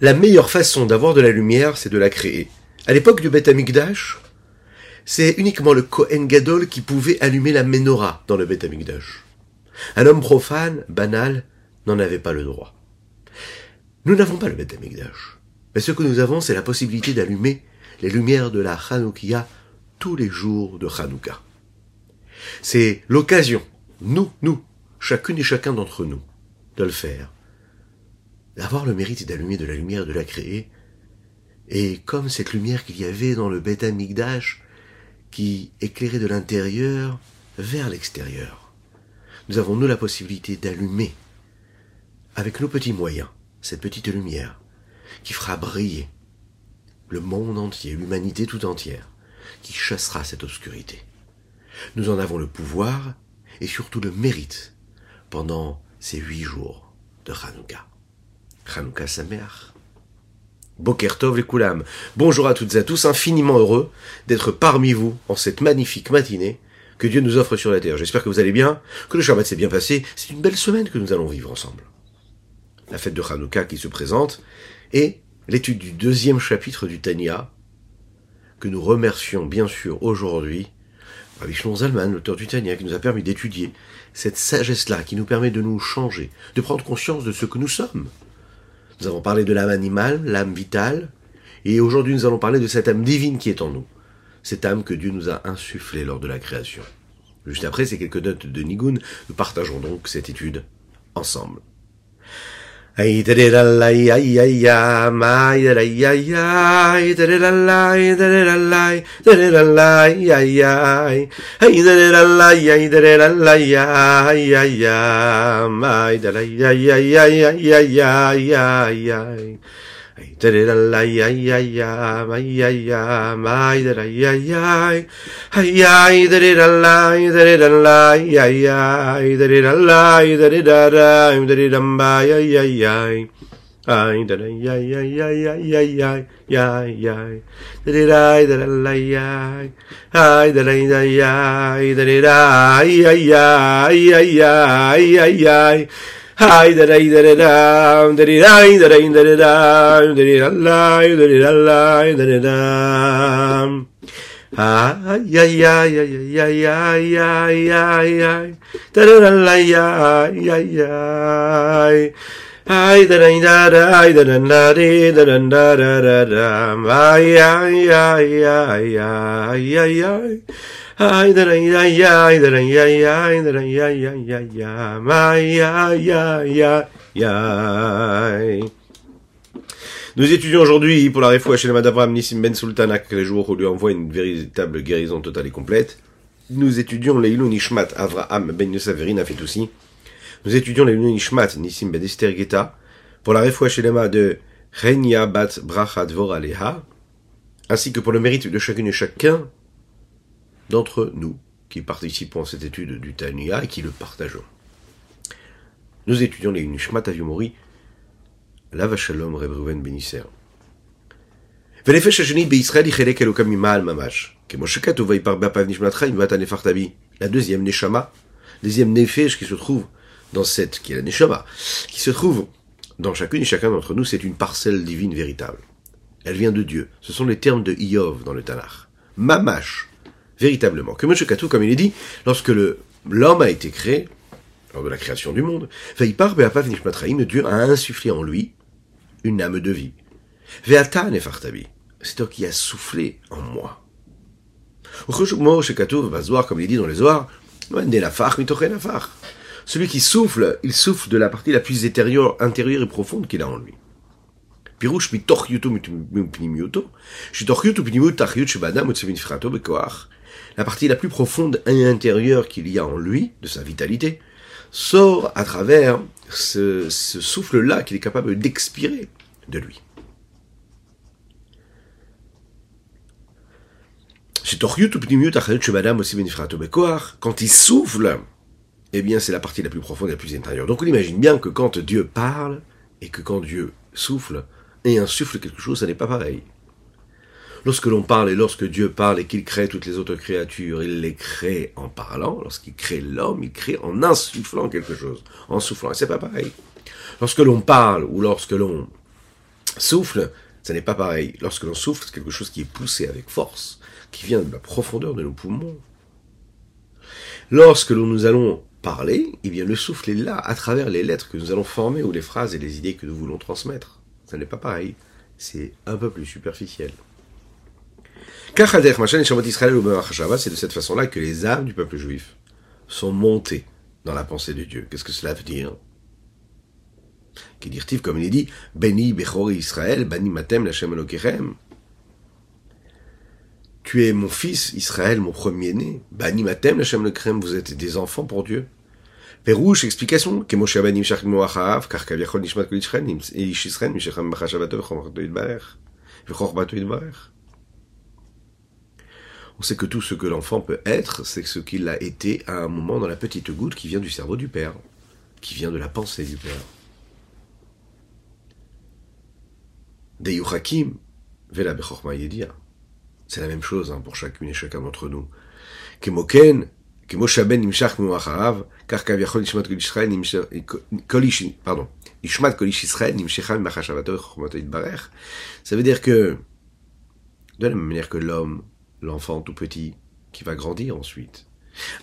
la meilleure façon d'avoir de la lumière, c'est de la créer. À l'époque du Beth Amikdash, c'est uniquement le Kohen Gadol qui pouvait allumer la menorah dans le Beth Amikdash. Un homme profane, banal, n'en avait pas le droit. Nous n'avons pas le Beth Amikdash. Mais ce que nous avons, c'est la possibilité d'allumer les lumières de la Hanoukia tous les jours de Hanouka. C'est l'occasion, nous, nous, chacune et chacun d'entre nous, de le faire. D'avoir le mérite d'allumer de la lumière, de la créer. Et comme cette lumière qu'il y avait dans le Beth Amikdash, qui éclairait de l'intérieur vers l'extérieur, nous avons nous la possibilité d'allumer, avec nos petits moyens, cette petite lumière, qui fera briller le monde entier, l'humanité tout entière, qui chassera cette obscurité. Nous en avons le pouvoir et surtout le mérite pendant ces huit jours de Hanouka. Hanouka Sameach. Bokertov les Koulam. Bonjour à toutes et à tous, infiniment heureux d'être parmi vous en cette magnifique matinée que Dieu nous offre sur la terre. J'espère que vous allez bien, que le Shabbat s'est bien passé. C'est une belle semaine que nous allons vivre ensemble. La fête de Hanouka qui se présente et l'étude du deuxième chapitre du Tanya, que nous remercions bien sûr aujourd'hui Rabbi Shlomo Zalman, l'auteur du Tanya, qui nous a permis d'étudier cette sagesse-là, qui nous permet de nous changer, de prendre conscience de ce que nous sommes. Nous avons parlé de l'âme animale, l'âme vitale, et aujourd'hui nous allons parler de cette âme divine qui est en nous, cette âme que Dieu nous a insufflée lors de la création. Juste après ces quelques notes de Nigun, nous partageons donc cette étude ensemble. Ay da da la ay ay ay my da ay ay ay da da la ay da da la ay da da la ay ay ay ay da da la ay da da la ay ay ay my da ay ay ay ay ay ay ay da da ya ya ya ya ya ya ya ya da da da da la ya ay da da da ya da da da ya ya ya ya ya Hi da da da da da da da da da da da da da da da da da da Ay ay ay ay ay ay ay ay ay da da da la ya ay ay ay da da da da da da da da da da da da da ay ay ay ay ay ay ay Ay, da ay, ay, ay, da ay, ay, ay, da ay, Nous étudions aujourd'hui pour la réfoua chez le Madavram Nissim Ben Sultanak, les jours où lui envoie une véritable guérison totale et complète. Nous étudions les Nishmat Avraham Ben Yosef aussi. Nous étudions les Nishmat Nissim Ben Esther Geta pour la réfoua chez de Renya Bat Voraleha, ainsi que pour le mérite de chacune et chacun d'entre nous qui participons à cette étude du Tanya et qui le partageons. Nous étudions les Nishmat Aviomori, Lava Shalom Reb Ruven Benisser. La deuxième Neshama, deuxième Nefesh qui se trouve dans cette, qui est la Neshama, qui se trouve dans chacune et chacun d'entre nous, c'est une parcelle divine véritable. Elle vient de Dieu. Ce sont les termes de Iov dans le Tanakh. Mamash, véritablement. Que M. Katou, comme il est dit, lorsque l'homme a été créé, lors de la création du monde, Dieu a insufflé en lui une âme de vie. C'est toi qui as soufflé en moi. Comme il dit dans les Zohar, celui qui souffle, il souffle de la partie la plus intérieure, intérieure et profonde qu'il a en lui. La partie la plus profonde et intérieure qu'il y a en lui, de sa vitalité, sort à travers ce, souffle-là qu'il est capable d'expirer de lui. Quand il souffle, eh bien c'est la partie la plus profonde et la plus intérieure. Donc on imagine bien que quand Dieu parle et que quand Dieu souffle et insuffle quelque chose, ça n'est pas pareil. Lorsque l'on parle et lorsque Dieu parle et qu'il crée toutes les autres créatures, il les crée en parlant. Lorsqu'il crée l'homme, il crée en insufflant quelque chose, en soufflant. Et c'est pas pareil. Lorsque l'on parle ou lorsque l'on Souffle, ça n'est pas pareil. Lorsque l'on souffle, c'est quelque chose qui est poussé avec force, qui vient de la profondeur de nos poumons. Lorsque nous allons parler, eh bien le souffle est là, à travers les lettres que nous allons former ou les phrases et les idées que nous voulons transmettre. Ça n'est pas pareil. C'est un peu plus superficiel. C'est de cette façon-là que les âmes du peuple juif sont montées dans la pensée de Dieu. Qu'est-ce que cela veut dire Qui dit comme il est dit. Tu es mon fils, Israël, mon premier-né. Bani Matem vous êtes des enfants pour Dieu. Explication. On sait que tout ce que l'enfant peut être, c'est ce qu'il a été à un moment dans la petite goutte qui vient du cerveau du père, qui vient de la pensée du père. Deyuchakim, Vela. C'est la même chose hein, pour chacune et chacun d'entre nous. Kemoken, Kemoshaben Nimshach Muacharav, car Kaviachol Ishmat Kol pardon, Ishmat Kolish Israël, Nimshecham Machashavato Chormato Yitbarech. Ça veut dire que, de la même manière que l'homme l'enfant tout petit, qui va grandir ensuite.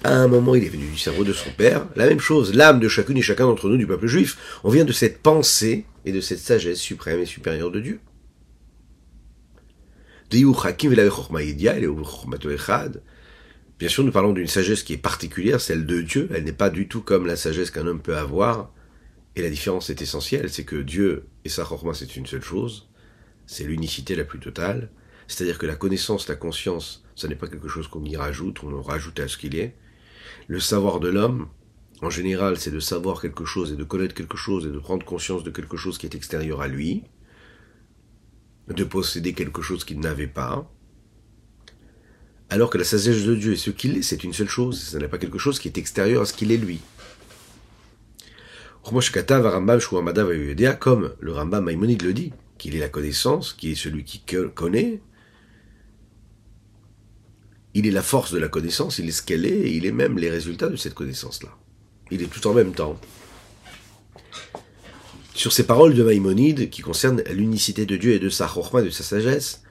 À un moment, il est venu du cerveau de son père. La même chose, l'âme de chacune et chacun d'entre nous du peuple juif. On vient de cette pensée et de cette sagesse suprême et supérieure de Dieu. Bien sûr, nous parlons d'une sagesse qui est particulière, celle de Dieu. Elle n'est pas du tout comme la sagesse qu'un homme peut avoir. Et la différence est essentielle, c'est que Dieu et sa chorma, c'est une seule chose. C'est l'unicité la plus totale. C'est-à-dire que la connaissance, la conscience, ce n'est pas quelque chose qu'on y rajoute, on rajoute à ce qu'il est. Le savoir de l'homme, en général, c'est de savoir quelque chose et de connaître quelque chose et de prendre conscience de quelque chose qui est extérieur à lui, de posséder quelque chose qu'il n'avait pas, alors que la sagesse de Dieu est ce qu'il est, c'est une seule chose, ce n'est pas quelque chose qui est extérieur à ce qu'il est lui. Comme le Rambam Maïmonide le dit, qu'il est la connaissance, qui est celui qui connaît, il est la force de la connaissance, il est ce qu'elle est, et il est même les résultats de cette connaissance-là. Il est tout en même temps. Sur ces paroles de Maïmonide, qui concernent l'unicité de Dieu et de sa chorma, de sa sagesse,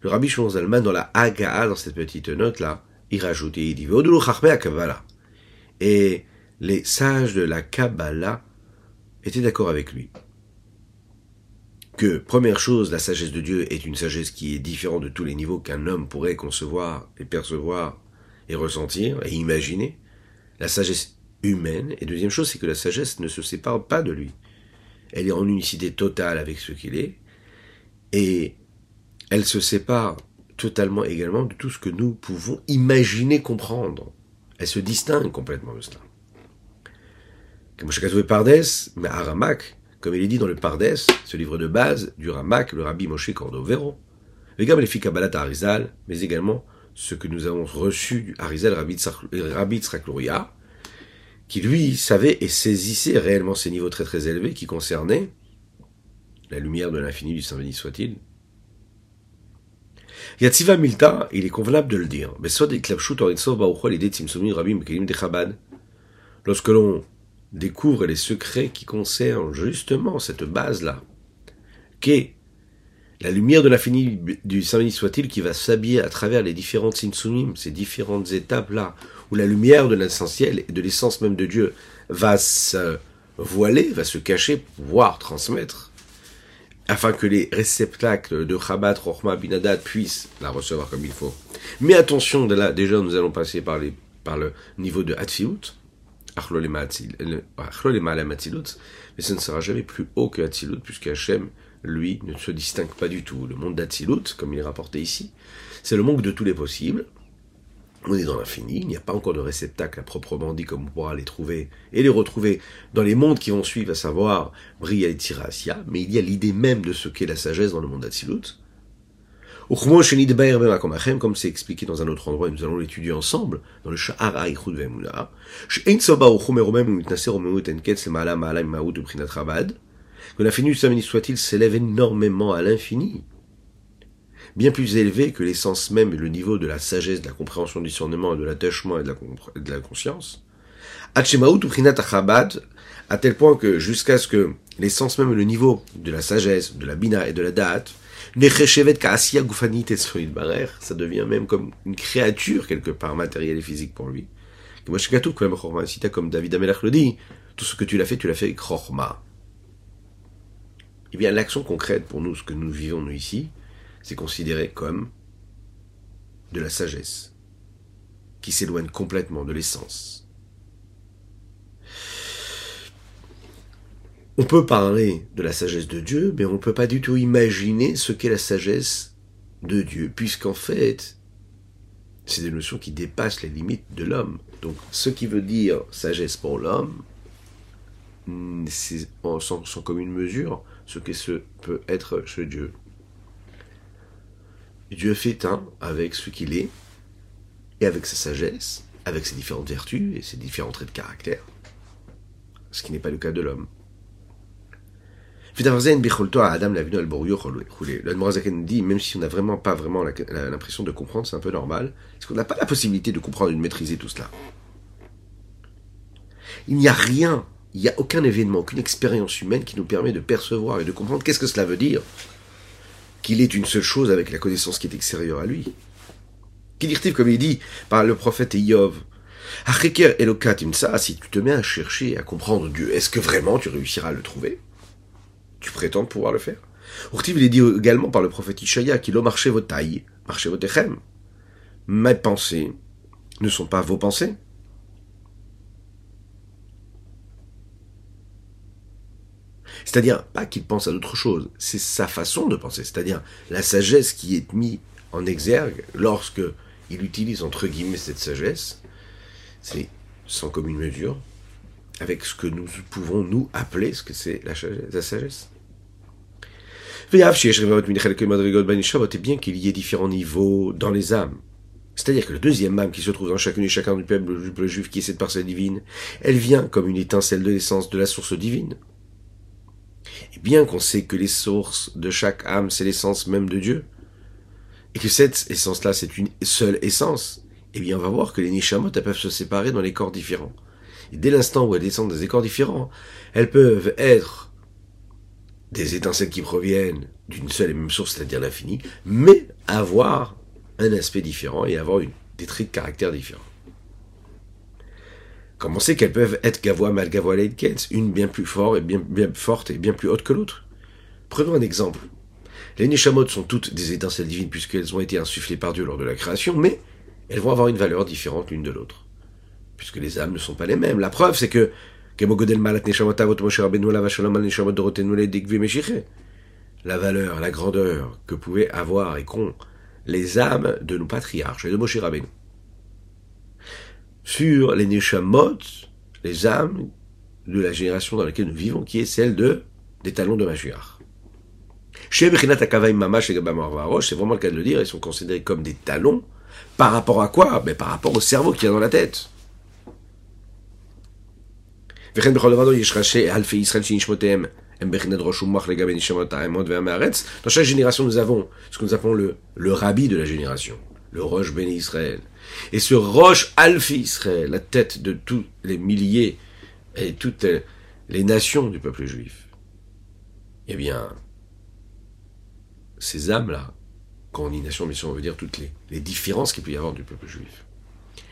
le rabbi Shimon Zalman, dans la Haga'a, dans cette petite note-là, il rajoute et il dit Et les sages de la Kabbalah étaient d'accord avec lui que, première chose, la sagesse de Dieu est une sagesse qui est différente de tous les niveaux qu'un homme pourrait concevoir et percevoir et ressentir et imaginer. La sagesse humaine. Et deuxième chose, c'est que la sagesse ne se sépare pas de lui. Elle est en unicité totale avec ce qu'il est. Et elle se sépare totalement également de tout ce que nous pouvons imaginer comprendre. Elle se distingue complètement de cela. Comme mais comme il est dit dans le Pardes, ce livre de base du Ramak, le Rabbi Moshe Cordovero, les Kabbalat Harizal, mais également ce que nous avons reçu du Harizal Rabbi Tzraklouria, qui lui savait et saisissait réellement ces niveaux très très élevés qui concernaient la lumière de l'infini du Saint béni soit-il. Yatsiva Milta, il est convenable de le dire. Lorsque l'on découvre les secrets qui concernent justement cette base-là, qu'est la lumière de l'infini du Saint soit-il qui va s'habiller à travers les différentes sinsunim, ces différentes étapes-là, où la lumière de l'essentiel et de l'essence même de Dieu va se voiler, va se cacher, pouvoir transmettre, afin que les réceptacles de Chabad, Rochma, Binadat puissent la recevoir comme il faut. Mais attention, déjà nous allons passer par, le niveau de Hatfiut, mais ce ne sera jamais plus haut que Hatzilut, puisque Hachem, lui, ne se distingue pas du tout. Le monde d'Hatzilut, comme il est rapporté ici, c'est le manque de tous les possibles. On est dans l'infini, il n'y a pas encore de réceptacle à proprement dit comme on pourra les trouver et les retrouver dans les mondes qui vont suivre, à savoir Bria et Tirasia, mais il y a l'idée même de ce qu'est la sagesse dans le monde d'Atsilut. Comme c'est expliqué dans un autre endroit, et nous allons l'étudier ensemble, dans le Sha'ar Aichud Vemuna, que l'infini du soit-il s'élève énormément à l'infini, bien plus élevé que l'essence même et le niveau de la sagesse, de la compréhension du discernement et de l'attachement et de la, conscience. À tel point que jusqu'à ce que l'essence même, le niveau de la sagesse, de la bina et de la date, ça devient même comme une créature quelque part matérielle et physique pour lui. Comme David Amelach le dit, tout ce que tu l'as fait, tu l'as fait avec Chorma. Eh bien, l'action concrète pour nous, ce que nous vivons nous ici, c'est considéré comme de la sagesse, qui s'éloigne complètement de l'essence. On peut parler de la sagesse de Dieu, mais on ne peut pas du tout imaginer ce qu'est la sagesse de Dieu, puisqu'en fait, c'est des notions qui dépassent les limites de l'homme. Donc, ce qui veut dire sagesse pour l'homme, c'est sans, sans commune mesure ce que ce peut être chez Dieu. Dieu fait un avec ce qu'il est, et avec sa sagesse, avec ses différentes vertus et ses différents traits de caractère, ce qui n'est pas le cas de l'homme. Le dit, même si on n'a vraiment pas vraiment l'impression de comprendre, c'est un peu normal, parce qu'on n'a pas la possibilité de comprendre et de maîtriser tout cela? Il n'y a rien, il n'y a aucun événement, aucune expérience humaine qui nous permet de percevoir et de comprendre qu'est-ce que cela veut dire. Qu'il est une seule chose avec la connaissance qui est extérieure à lui. Qu'il comme il dit par le prophète Iov, si tu te mets à chercher, à comprendre Dieu, est-ce que vraiment tu réussiras à le trouver? Tu prétends pouvoir le faire. Urtiv, il est dit également par le prophète Ishaya qu'il a marché vos tailles, marché vos techem. Mes pensées ne sont pas vos pensées. C'est-à-dire, pas qu'il pense à d'autres choses, c'est sa façon de penser, c'est-à-dire la sagesse qui est mise en exergue lorsque il utilise entre guillemets cette sagesse, c'est sans commune mesure avec ce que nous pouvons nous appeler ce que c'est la sagesse. Et bien qu'il y ait différents niveaux dans les âmes. C'est-à-dire que le deuxième âme qui se trouve dans chacune et chacun du peuple juif qui est cette parcelle divine, elle vient comme une étincelle de l'essence de la source divine. Et bien qu'on sait que les sources de chaque âme, c'est l'essence même de Dieu, et que cette essence-là, c'est une seule essence, eh bien on va voir que les nishamot, elles peuvent se séparer dans les corps différents. Et dès l'instant où elles descendent dans des corps différents, elles peuvent être des étincelles qui proviennent d'une seule et même source, c'est-à-dire l'infini, mais avoir un aspect différent et avoir des traits de caractère différents. Comment c'est qu'elles peuvent être gavois, mal gavois, une bien plus forte et bien, bien forte et bien plus haute que l'autre? Prenons un exemple. Les Neshamot sont toutes des étincelles divines puisqu'elles ont été insufflées par Dieu lors de la création, mais elles vont avoir une valeur différente l'une de l'autre. Puisque les âmes ne sont pas les mêmes. La preuve, c'est que la valeur, la grandeur que pouvaient avoir et qu'ont les âmes de nos patriarches et de Moshe Rabbeinu. Sur les Neshamot, les âmes de la génération dans laquelle nous vivons, qui est celle de, des talons de Mashiach. C'est vraiment le cas de le dire, ils sont considérés comme des talons. Par rapport à quoi? Mais par rapport au cerveau qui est dans la tête. Dans chaque génération, nous avons ce que nous appelons le, le rabbi de la génération, le Roche Béni Israël. Et ce Roche Alfi Israël, la tête de tous les milliers et toutes les nations du peuple juif. Eh bien, ces âmes-là, quand on dit nation, bien sûr, on veut dire toutes les, les différences qu'il peut y avoir du peuple juif.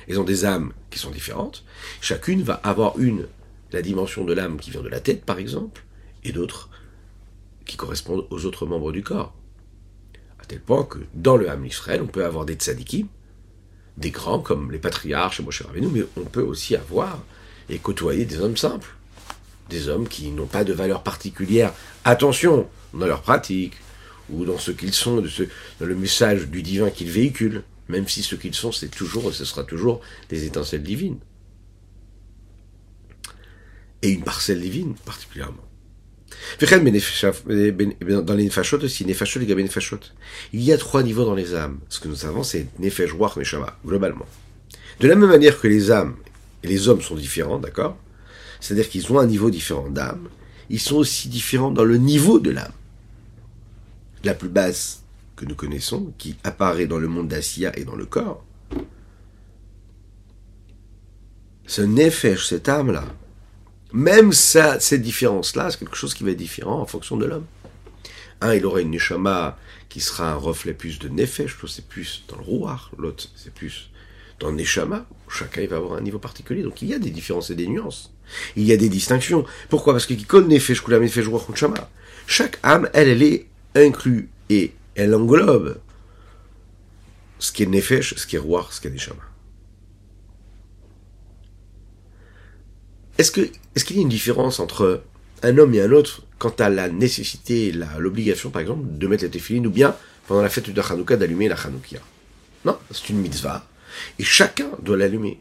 Ils ont des âmes qui sont différentes. Chacune va avoir une la dimension de l'âme qui vient de la tête, par exemple, et d'autres qui correspondent aux autres membres du corps. À tel point que dans le âme Israël, on peut avoir des tzadikim, des grands comme les patriarches et Moshe Rabbeinu, mais on peut aussi avoir et côtoyer des hommes simples, des hommes qui n'ont pas de valeur particulière. Attention, dans leur pratique, ou dans ce qu'ils sont, dans le message du divin qu'ils véhiculent, même si ce qu'ils sont, c'est toujours, ce sera toujours des étincelles divines et une parcelle divine particulièrement. Dans les nefashot aussi, nefashot et nefashot. Il y a trois niveaux dans les âmes. Ce que nous savons, c'est nefesh, ruach, neshama, globalement. De la même manière que les âmes et les hommes sont différents, d'accord? C'est-à-dire qu'ils ont un niveau différent d'âme, ils sont aussi différents dans le niveau de l'âme. La plus basse que nous connaissons, qui apparaît dans le monde d'Assia et dans le corps, ce nefesh, cette âme-là, Même ça, cette différence-là, c'est quelque chose qui va être différent en fonction de l'homme. Un, il aura une neshama qui sera un reflet plus de nefesh, c'est plus dans le rouar, l'autre c'est plus dans le. Chacun il va avoir un niveau particulier, donc il y a des différences et des nuances. Il y a des distinctions. Pourquoi? Parce que qui connaît nefesh kula nefesh rouar shama. Chaque âme, elle, elle est inclue et elle englobe ce qui est nefesh, ce qui est rouar, ce qui est neshama. Est-ce que est-ce qu'il y a une différence entre un homme et un autre quant à la nécessité, l'obligation par exemple de mettre la téfiline ou bien pendant la fête de Hanouka d'allumer la Hanoukia? Non, c'est une mitzvah et chacun doit l'allumer.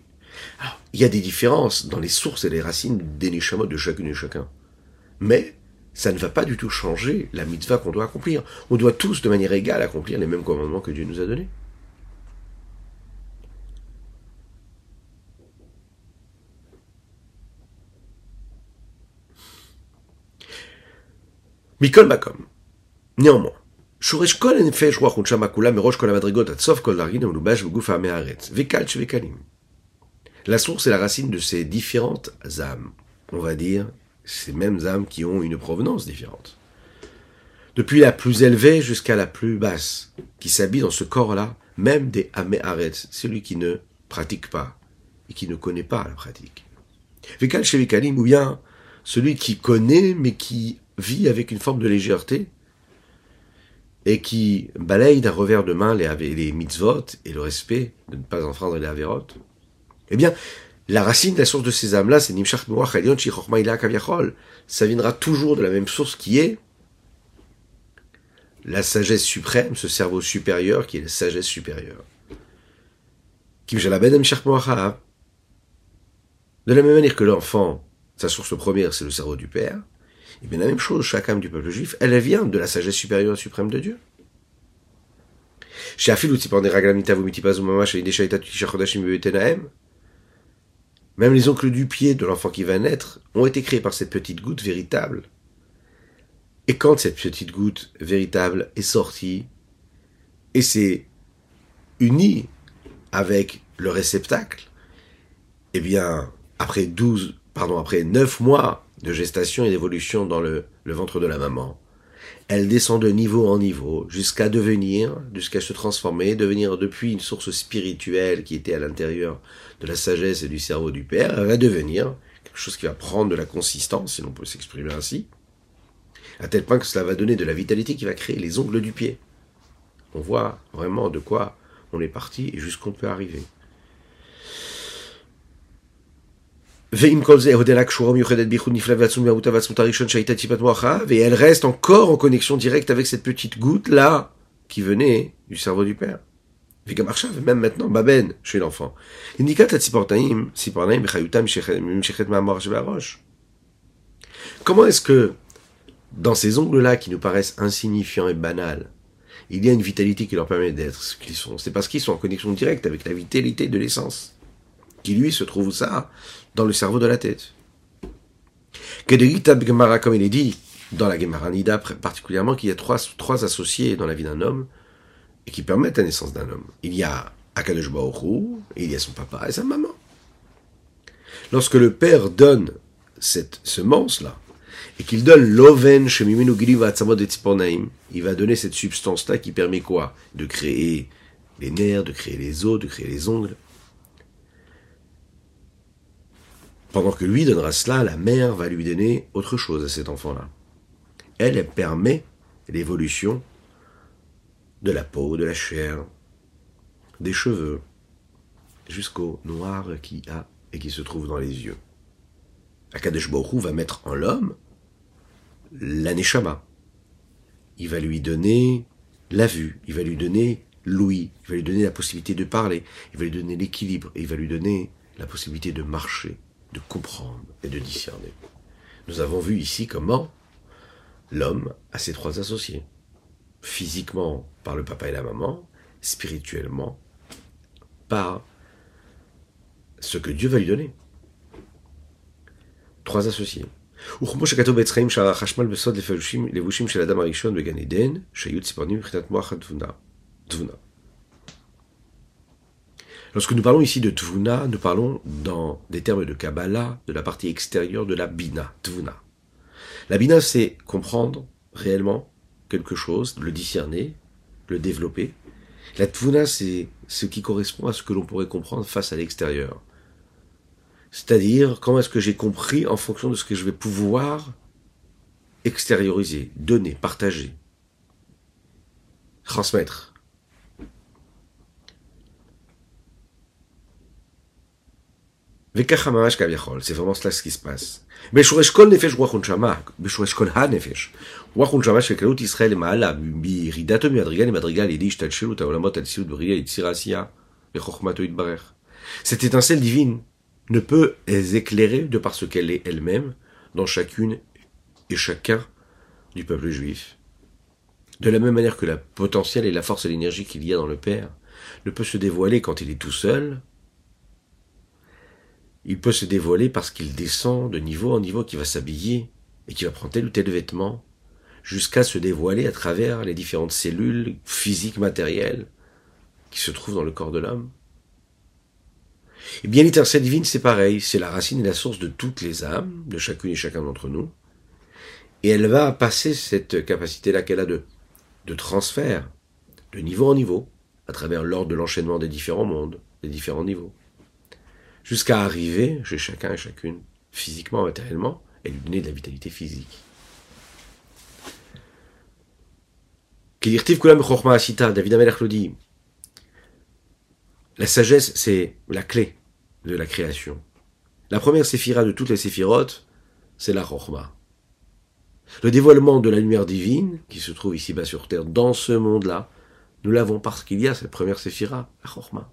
Alors, il y a des différences dans les sources et les racines des neshamot de chacune et chacun. Mais ça ne va pas du tout changer la mitzvah qu'on doit accomplir. On doit tous de manière égale accomplir les mêmes commandements que Dieu nous a donnés. Mikol Makom. Néanmoins, La source et la racine de ces différentes âmes, on va dire, ces mêmes âmes qui ont une provenance différente. Depuis la plus élevée jusqu'à la plus basse, qui s'habille dans ce corps-là, même des Ameharetz, celui qui ne pratique pas et qui ne connaît pas la pratique. Vekal Shvekalim, ou bien celui qui connaît mais qui vit avec une forme de légèreté et qui balaye d'un revers de main les, les mitzvot et le respect de ne pas enfreindre les averot, eh bien, la racine, la source de ces âmes-là, c'est Nimshach Kaviachol. Ça viendra toujours de la même source qui est la sagesse suprême, ce cerveau supérieur qui est la sagesse supérieure. De la même manière que l'enfant, sa source première, c'est le cerveau du père, et bien la même chose, chaque âme du peuple juif, elle vient de la sagesse supérieure et suprême de Dieu. Même les oncles du pied de l'enfant qui va naître ont été créés par cette petite goutte véritable. Et quand cette petite goutte véritable est sortie et s'est unie avec le réceptacle, eh bien, après 12, pardon, après 9 mois de gestation et d'évolution dans le, ventre de la maman. Elle descend de niveau en niveau jusqu'à devenir, jusqu'à se transformer, devenir depuis une source spirituelle qui était à l'intérieur de la sagesse et du cerveau du père, elle va devenir quelque chose qui va prendre de la consistance, si l'on peut s'exprimer ainsi, à tel point que cela va donner de la vitalité qui va créer les ongles du pied. On voit vraiment de quoi on est parti et jusqu'où on peut arriver. Et elle reste encore en connexion directe avec cette petite goutte là qui venait du cerveau du père. Même maintenant, Baben, chez l'enfant. Comment est-ce que, dans ces ongles-là qui nous paraissent insignifiants et banals, il y a une vitalité qui leur permet d'être ce qu'ils sont? C'est parce qu'ils sont en connexion directe avec la vitalité de l'essence, qui lui se trouve ça dans le cerveau de la tête. Que de Gemara, comme il est dit dans la Gemara Nida particulièrement, qu'il y a trois, associés dans la vie d'un homme et qui permettent la naissance d'un homme. Il y a Akadosh il y a son papa et sa maman. Lorsque le père donne cette semence-là, et qu'il donne l'oven il va donner cette substance-là qui permet quoi? De créer les nerfs, de créer les os, de créer les ongles. Pendant que lui donnera cela, la mère va lui donner autre chose à cet enfant-là. Elle, elle permet l'évolution de la peau, de la chair, des cheveux, jusqu'au noir qui a et qui se trouve dans les yeux. Akadesh Borou va mettre en l'homme l'aneshama. Il va lui donner la vue, il va lui donner l'ouïe, il va lui donner la possibilité de parler, il va lui donner l'équilibre, il va lui donner la possibilité de marcher, de comprendre et de discerner. Nous avons vu ici comment l'homme a ses trois associés. Physiquement par le papa et la maman, spirituellement par ce que Dieu va lui donner. Trois associés. Lorsque nous parlons ici de Tvuna, nous parlons dans des termes de Kabbalah, de la partie extérieure de la Bina, Tvuna. La Bina, c'est comprendre réellement quelque chose, le discerner, le développer. La Tvuna, c'est ce qui correspond à ce que l'on pourrait comprendre face à l'extérieur. C'est-à-dire, comment est-ce que j'ai compris en fonction de ce que je vais pouvoir extérioriser, donner, partager, transmettre. C'est vraiment cela ce qui se passe. Beshuresh kol nefesh ruachun shama. Beshuresh kol ha nefesh. Ruachun shama shkekalut Israël ma'ala. Biridato miadrigal et madrigal yedi ishtalshilut haolamot al-siut b'riya yitzirasiya. Bechokmato yitbarer. Cette étincelle divine ne peut éclairer de par ce qu'elle est elle-même dans chacune et chacun du peuple juif. De la même manière que la potentielle et la force et l'énergie qu'il y a dans le Père ne peut se dévoiler quand il est tout seul, il peut se dévoiler parce qu'il descend de niveau en niveau, qui va s'habiller et qui va prendre tel ou tel vêtement, jusqu'à se dévoiler à travers les différentes cellules physiques, matérielles, qui se trouvent dans le corps de l'homme. Eh bien, l'étincelle divine, c'est pareil, c'est la racine et la source de toutes les âmes, de chacune et chacun d'entre nous. Et elle va passer cette capacité-là qu'elle a de transfert, de niveau en niveau, à travers l'ordre de l'enchaînement des différents mondes, des différents niveaux jusqu'à arriver chez chacun et chacune, physiquement, matériellement, et lui donner de la vitalité physique. David dit. La sagesse, c'est la clé de la création. La première séphira de toutes les séphirotes, c'est la Chokhmah. Le dévoilement de la lumière divine, qui se trouve ici-bas sur terre, dans ce monde-là, nous l'avons parce qu'il y a cette première séphira, la Chokhmah,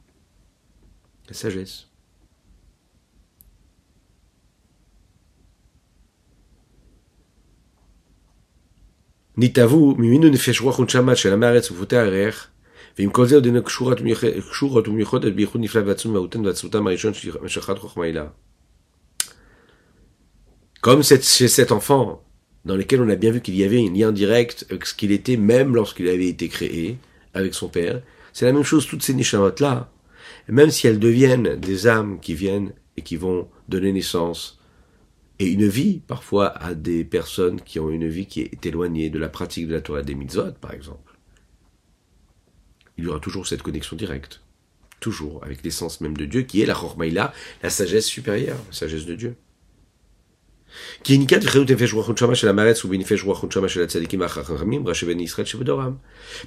la sagesse. ניתבו ממינו נפש רוח ונשמה של עמי הארץ ופותי הירח, ועם כל זה עוד אינו קשורות ומיוחדת בייחוד נפלא ועצום מהותן ועצמותם הראשון של משכת חוכמה הילה. Comme chez cet enfant, dans lequel on a bien vu qu'il y avait un lien direct avec ce qu'il était même lorsqu'il avait été créé, avec son père, c'est la même chose, toutes ces nishamot-là, même si elles deviennent des âmes qui viennent et qui vont donner naissance et une vie, parfois, à des personnes qui ont une vie qui est éloignée de la pratique de la Torah des mitzvot, par exemple. Il y aura toujours cette connexion directe. Toujours, avec l'essence même de Dieu, qui est la Chormaïla, la sagesse supérieure, la sagesse de Dieu.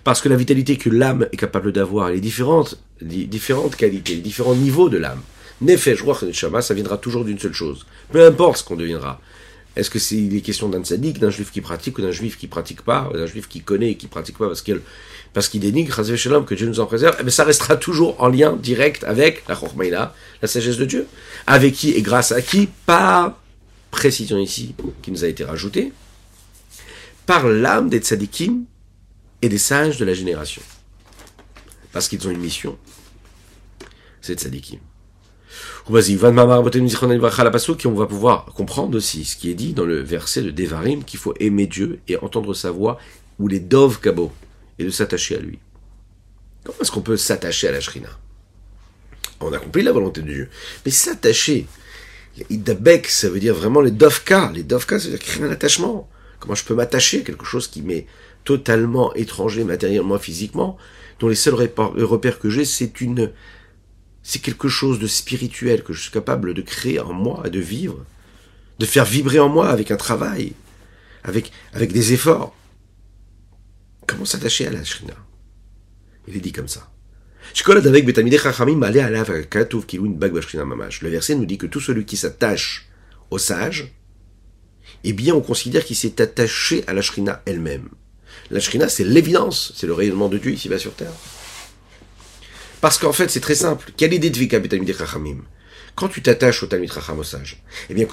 Parce que la vitalité que l'âme est capable d'avoir, les différentes, différentes qualités, les différents niveaux de l'âme, Nefesh, Ruach Neshama, ça viendra toujours d'une seule chose. Peu importe ce qu'on deviendra. Est-ce que c'est les questions d'un tzaddik, d'un juif qui pratique, ou d'un juif qui pratique pas, ou d'un juif qui connaît et qui pratique pas parce qu'il parce qu'il dénigre, que Dieu nous en préserve, eh bien, ça restera toujours en lien direct avec la Chormaïla, la sagesse de Dieu. Avec qui et grâce à qui? Par précision ici, qui nous a été rajoutée, par l'âme des tzaddikim et des sages de la génération. Parce qu'ils ont une mission. C'est tzaddikim. On va pouvoir comprendre aussi ce qui est dit dans le verset de Devarim, qu'il faut aimer Dieu et entendre sa voix, ou les dov kabo, et de s'attacher à lui. Comment est-ce qu'on peut s'attacher à la shrina? On a compris la volonté de Dieu. Mais s'attacher, idabek, ça veut dire vraiment les dovka. Les dovka, ça veut dire créer un attachement. Comment je peux m'attacher à quelque chose qui m'est totalement étranger matériellement, physiquement, dont les seuls repères que j'ai, c'est une c'est quelque chose de spirituel que je suis capable de créer en moi, de vivre, de faire vibrer en moi avec un travail, avec, avec des efforts. Comment s'attacher à la shrina Il est dit comme ça. Le verset nous dit que tout celui qui s'attache au sage, eh bien on considère qu'il s'est attaché à la shrina elle-même. La shrina, c'est l'évidence, c'est le rayonnement de Dieu ici-bas sur terre. Parce qu'en fait, c'est très simple. Quelle idée de vie Chachamim? Quand tu t'attaches au Talmid Chacham, au sage, eh bien,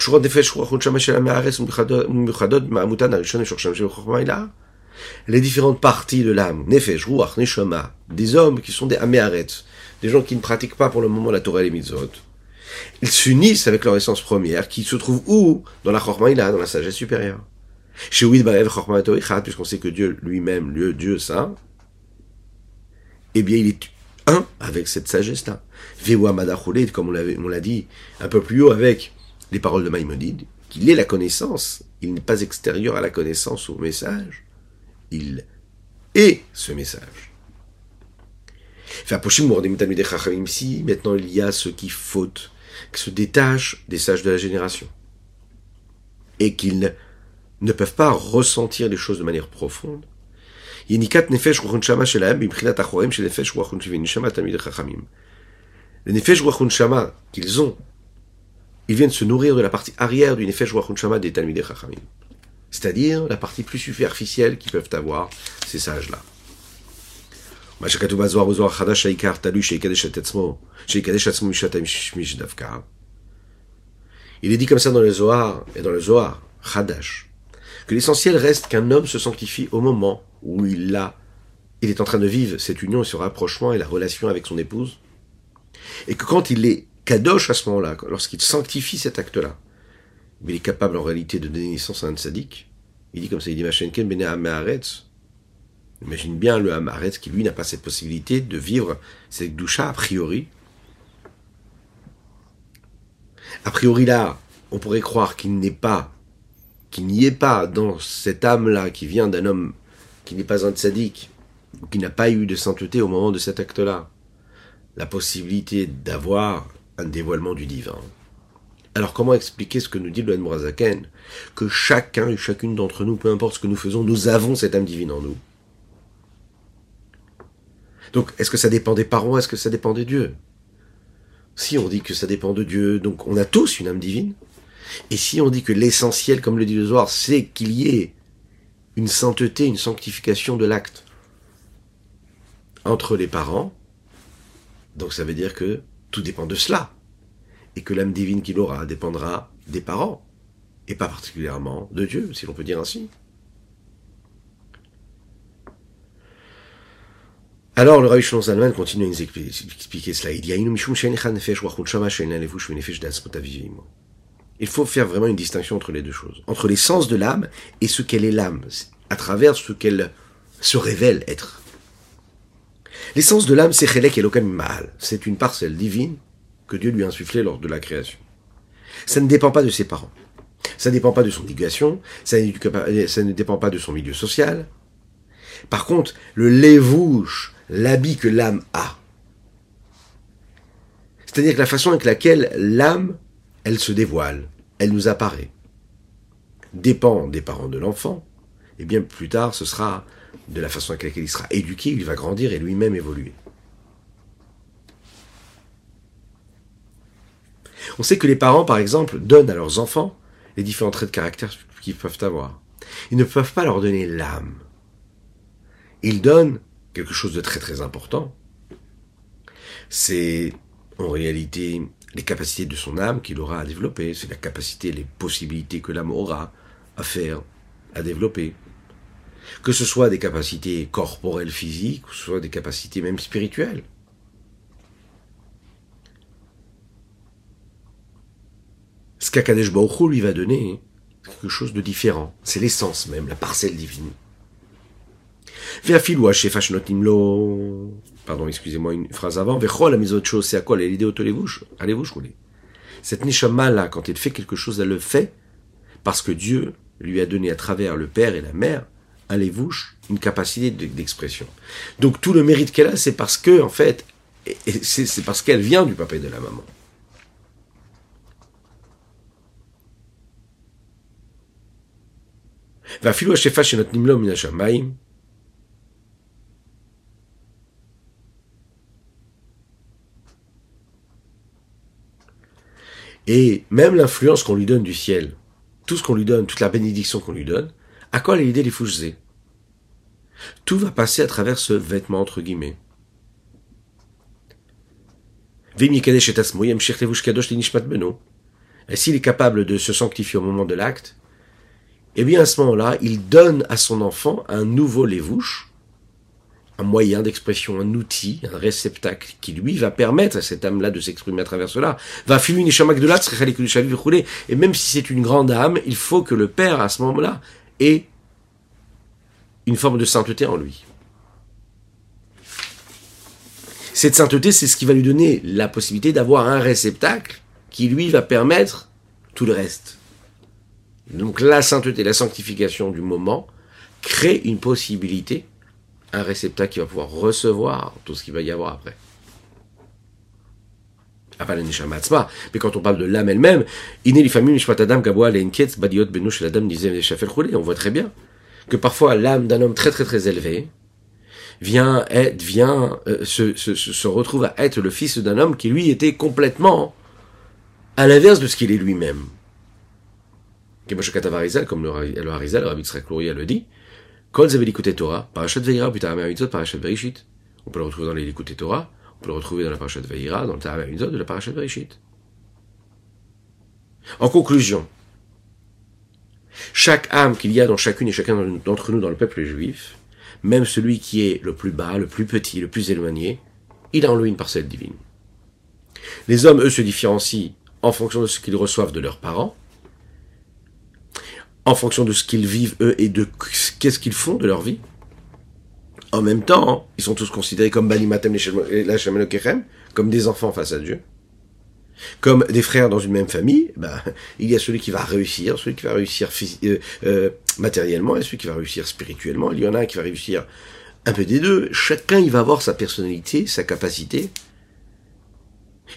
les différentes parties de l'âme, Nefesh, Ruach, Neshama, des hommes qui sont des Améharet, des gens qui ne pratiquent pas pour le moment la Torah et les mitzvot, ils s'unissent avec leur essence première, qui se trouve où? Dans la Chormaïla, dans la sagesse supérieure. Chez Ouid Barev puisqu'on sait que Dieu lui-même, Dieu saint, eh bien, il est un avec cette sagesse-là. Vewa Madachole, comme on l'a dit un peu plus haut avec les paroles de Maïmonide, qu'il est la connaissance, il n'est pas extérieur à la connaissance ou au message, il est ce message. Si maintenant il y a ceux qui fautent, qui se détachent des sages de la génération, et qu'ils ne peuvent pas ressentir les choses de manière profonde, le nefesh ruachun shama qu'ils ont, ils viennent se nourrir de la partie arrière du nefesh ruachun shama des talmidei chachamim. C'est-à-dire la partie plus superficielle qu'ils peuvent avoir, ces sages-là. Il est dit comme ça dans le Zohar et dans le Zohar, Chadash, que l'essentiel reste qu'un homme se sanctifie au moment où il a, il est en train de vivre cette union et ce rapprochement et la relation avec son épouse, et que quand il est kadosh à ce moment-là, lorsqu'il sanctifie cet acte-là, il est capable en réalité de donner naissance à un sadique. Il dit comme ça, il dit Machenken bene Hamaretz. Imagine bien le Hamaretz qui lui n'a pas cette possibilité de vivre cette doucha a priori. A priori là, on pourrait croire qu'il n'est pas, qu'il n'y est pas dans cette âme-là qui vient d'un homme qui n'est pas un tzaddik, ou qui n'a pas eu de sainteté au moment de cet acte-là, la possibilité d'avoir un dévoilement du divin. Alors comment expliquer ce que nous dit le Que chacun et chacune d'entre nous, peu importe ce que nous faisons, nous avons cette âme divine en nous? Donc est-ce que ça dépend des parents Est-ce que ça dépend des dieux? Si on dit que ça dépend de Dieu, donc on a tous une âme divine. Et si on dit que l'essentiel, comme le dit le Zohar, c'est qu'il y ait une sainteté, une sanctification de l'acte entre les parents. Donc ça veut dire que tout dépend de cela. Et que l'âme divine qu'il aura dépendra des parents. Et pas particulièrement de Dieu, si l'on peut dire ainsi. Alors le Rabbi Shalom continue à nous expliquer cela. Il faut faire vraiment une distinction entre les deux choses, entre l'essence de l'âme et ce qu'elle est l'âme, à travers ce qu'elle se révèle être. L'essence de l'âme, c'est Chelek Elokan Mahal. C'est une parcelle divine que Dieu lui a insufflée lors de la création. Ça ne dépend pas de ses parents. Ça ne dépend pas de son éducation. Ça ne dépend pas de son milieu social. Par contre, le lévouche, l'habit que l'âme a, c'est-à-dire que la façon avec laquelle l'âme elle se dévoile, elle nous apparaît. Dépend des parents de l'enfant, et bien plus tard, ce sera de la façon avec laquelle il sera éduqué, il va grandir et lui-même évoluer. On sait que les parents, par exemple, donnent à leurs enfants les différents traits de caractère qu'ils peuvent avoir. Ils ne peuvent pas leur donner l'âme. Ils donnent quelque chose de très très important. C'est en réalité les capacités de son âme qu'il aura à développer, c'est la capacité, les possibilités que l'âme aura à faire, à développer. Que ce soit des capacités corporelles, physiques, ou ce soit des capacités même spirituelles. Ce qu'Akadesh Baruch lui va donner, c'est quelque chose de différent. C'est l'essence même, la parcelle divine. Pardon, excusez-moi, une phrase avant. c'est à quoi l'idée Cette neshama là, quand elle fait quelque chose, elle le fait parce que Dieu lui a donné à travers le père et la mère un lévouche, une capacité d'expression. Donc tout le mérite qu'elle a, c'est parce que, en fait, c'est parce qu'elle vient du papa et de la maman. Et même l'influence qu'on lui donne du ciel, tout ce qu'on lui donne, toute la bénédiction qu'on lui donne, à quoi l'idée les fouchés Tout va passer à travers ce vêtement entre guillemets. Et s'il est capable de se sanctifier au moment de l'acte, eh bien à ce moment-là, il donne à son enfant un nouveau lévouche, un moyen d'expression, un outil, un réceptacle qui lui va permettre à cette âme-là de s'exprimer à travers cela. Va filer une de et même si c'est une grande âme, il faut que le père à ce moment-là ait une forme de sainteté en lui. Cette sainteté, c'est ce qui va lui donner la possibilité d'avoir un réceptacle qui lui va permettre tout le reste. Donc la sainteté, la sanctification du moment crée une possibilité, un réceptacle qui va pouvoir recevoir tout ce qu'il va y avoir après. Mais quand on parle de l'âme elle-même, on voit très bien que parfois l'âme d'un homme très très très élevé vient être, vient, euh, se, se, se, retrouve à être le fils d'un homme qui lui était complètement à l'inverse de ce qu'il est lui-même. Comme le, Harizal, le Rabbi Tzrak le dit, Kol Zavelikute Torah, Parashat Veira, puis Tarameh Mitzvot, Parashat Bereshit. On peut le retrouver dans les Likute Torah, on peut le retrouver dans la Parashat Veira, dans le Tarameh Mitzvot de la Parashat Bereshit. En conclusion, chaque âme qu'il y a dans chacune et chacun d'entre nous dans le peuple juif, même celui qui est le plus bas, le plus petit, le plus éloigné, il a en lui une parcelle divine. Les hommes, eux, se différencient en fonction de ce qu'ils reçoivent de leurs parents, en fonction de ce qu'ils vivent, eux, et de qu'est-ce qu'ils font de leur vie. En même temps, ils sont tous considérés comme Balimatem comme des enfants face à Dieu. Comme des frères dans une même famille, ben, il y a celui qui va réussir, celui qui va réussir euh, euh, matériellement et celui qui va réussir spirituellement. Il y en a un qui va réussir un peu des deux. Chacun, il va avoir sa personnalité, sa capacité.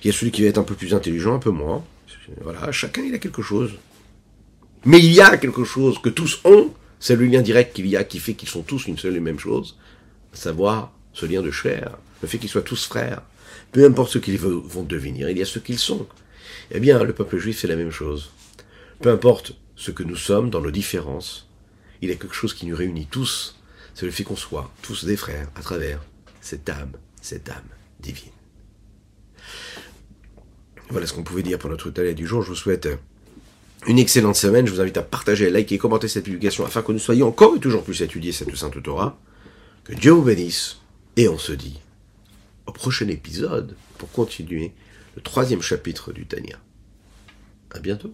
Il y a celui qui va être un peu plus intelligent, un peu moins. Voilà, chacun, il a quelque chose. Mais il y a quelque chose que tous ont, c'est le lien direct qu'il y a qui fait qu'ils sont tous une seule et même chose, à savoir ce lien de chair, le fait qu'ils soient tous frères. Peu importe ce qu'ils vont devenir, il y a ce qu'ils sont. Eh bien, le peuple juif, c'est la même chose. Peu importe ce que nous sommes dans nos différences, il y a quelque chose qui nous réunit tous, c'est le fait qu'on soit tous des frères à travers cette âme, cette âme divine. Voilà ce qu'on pouvait dire pour notre talent du jour. Je vous souhaite une excellente semaine. Je vous invite à partager, liker et commenter cette publication afin que nous soyons encore et toujours plus étudier cette Sainte Torah. Que Dieu vous bénisse. Et on se dit au prochain épisode pour continuer le troisième chapitre du Tania. À bientôt.